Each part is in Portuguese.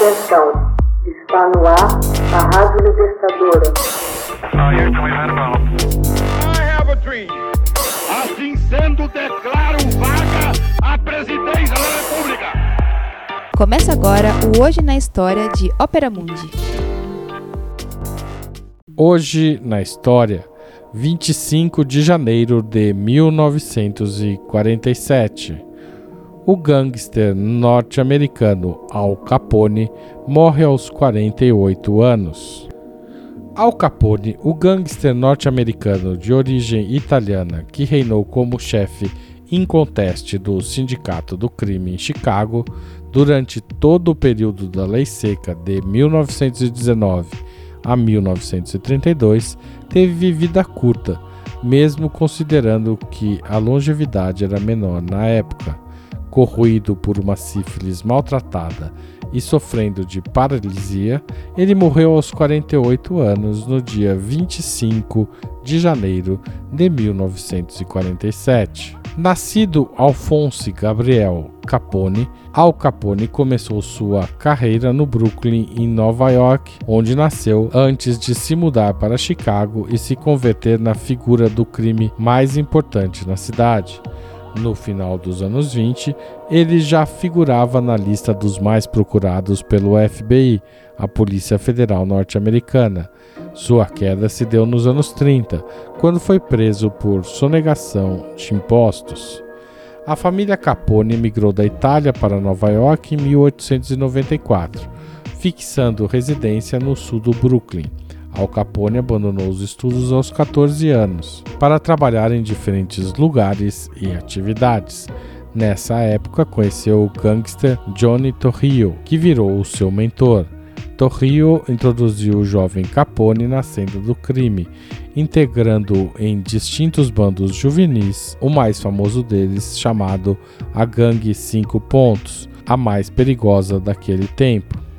Atenção, está no ar a Rádio Libertadora. Assim sendo, declaro vaga a presidência da República. Começa agora o Hoje na História de Ópera Mundi. Hoje na História, 25 de janeiro de 1947 o gangster norte-americano Al Capone morre aos 48 anos. Al Capone, o gangster norte-americano de origem italiana que reinou como chefe inconteste do Sindicato do Crime em Chicago durante todo o período da Lei Seca de 1919 a 1932, teve vida curta, mesmo considerando que a longevidade era menor na época corroído por uma sífilis maltratada e sofrendo de paralisia, ele morreu aos 48 anos no dia 25 de janeiro de 1947. Nascido Alphonse Gabriel Capone, Al Capone começou sua carreira no Brooklyn, em Nova York, onde nasceu antes de se mudar para Chicago e se converter na figura do crime mais importante na cidade. No final dos anos 20, ele já figurava na lista dos mais procurados pelo FBI, a Polícia Federal Norte-Americana. Sua queda se deu nos anos 30, quando foi preso por sonegação de impostos. A família Capone migrou da Itália para Nova York em 1894, fixando residência no sul do Brooklyn. Al Capone abandonou os estudos aos 14 anos para trabalhar em diferentes lugares e atividades. Nessa época, conheceu o gangster Johnny Torrio, que virou o seu mentor. Torrio introduziu o jovem Capone na cena do crime, integrando-o em distintos bandos juvenis, o mais famoso deles chamado a Gangue Cinco Pontos, a mais perigosa daquele tempo.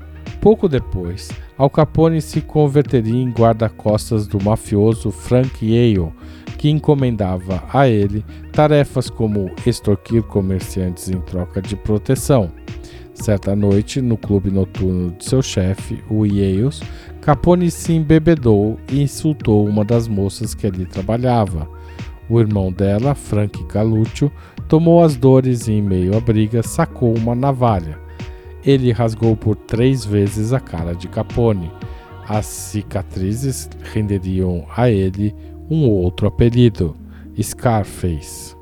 Pouco depois, Al Capone se converteria em guarda-costas do mafioso Frank Yale, que encomendava a ele tarefas como extorquir comerciantes em troca de proteção. Certa noite, no clube noturno de seu chefe, o Yales, Capone se embebedou e insultou uma das moças que ali trabalhava. O irmão dela, Frank Galúcio, tomou as dores e, em meio à briga, sacou uma navalha ele rasgou por três vezes a cara de Capone. As cicatrizes renderiam a ele um outro apelido, Scarface.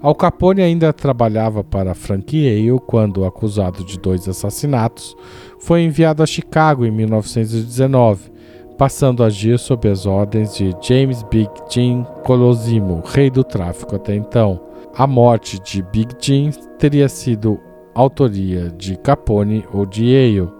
Al Capone ainda trabalhava para Frank Yale quando, acusado de dois assassinatos, foi enviado a Chicago em 1919, passando a agir sob as ordens de James Big Jim Colosimo, rei do tráfico até então. A morte de Big Jim teria sido autoria de Capone ou de Yale.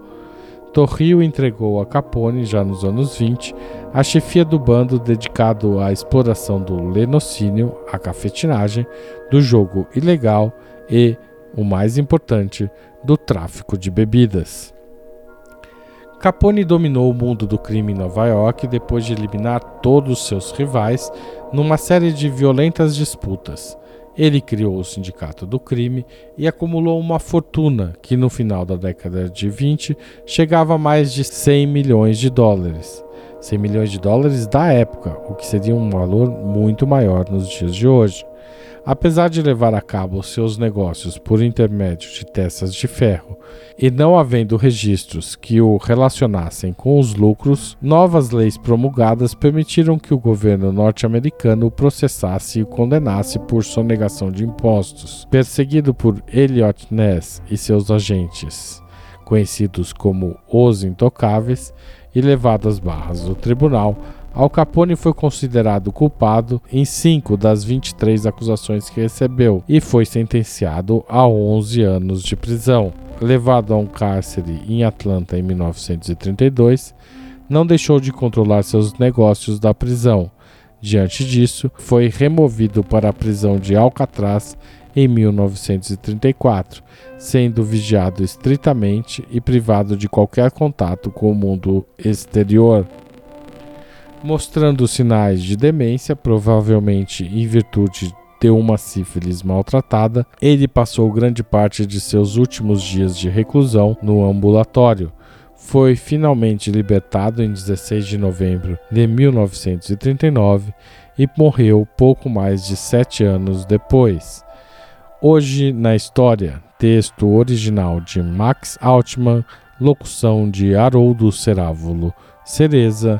Torrio entregou a Capone, já nos anos 20, a chefia do bando dedicado à exploração do lenocínio, a cafetinagem, do jogo ilegal e, o mais importante, do tráfico de bebidas. Capone dominou o mundo do crime em Nova York depois de eliminar todos seus rivais numa série de violentas disputas. Ele criou o Sindicato do Crime e acumulou uma fortuna que no final da década de 20 chegava a mais de 100 milhões de dólares. 100 milhões de dólares da época, o que seria um valor muito maior nos dias de hoje. Apesar de levar a cabo seus negócios por intermédio de testas de ferro e não havendo registros que o relacionassem com os lucros, novas leis promulgadas permitiram que o governo norte-americano o processasse e o condenasse por sonegação de impostos. Perseguido por Elliot Ness e seus agentes, conhecidos como os Intocáveis, e levado às barras do tribunal, Al Capone foi considerado culpado em cinco das 23 acusações que recebeu e foi sentenciado a 11 anos de prisão. Levado a um cárcere em Atlanta em 1932, não deixou de controlar seus negócios da prisão. Diante disso, foi removido para a prisão de Alcatraz em 1934, sendo vigiado estritamente e privado de qualquer contato com o mundo exterior mostrando sinais de demência, provavelmente em virtude de uma sífilis maltratada, ele passou grande parte de seus últimos dias de reclusão no ambulatório. Foi finalmente libertado em 16 de novembro de 1939 e morreu pouco mais de sete anos depois. Hoje na História, texto original de Max Altman, locução de Haroldo Cerávulo Cereza,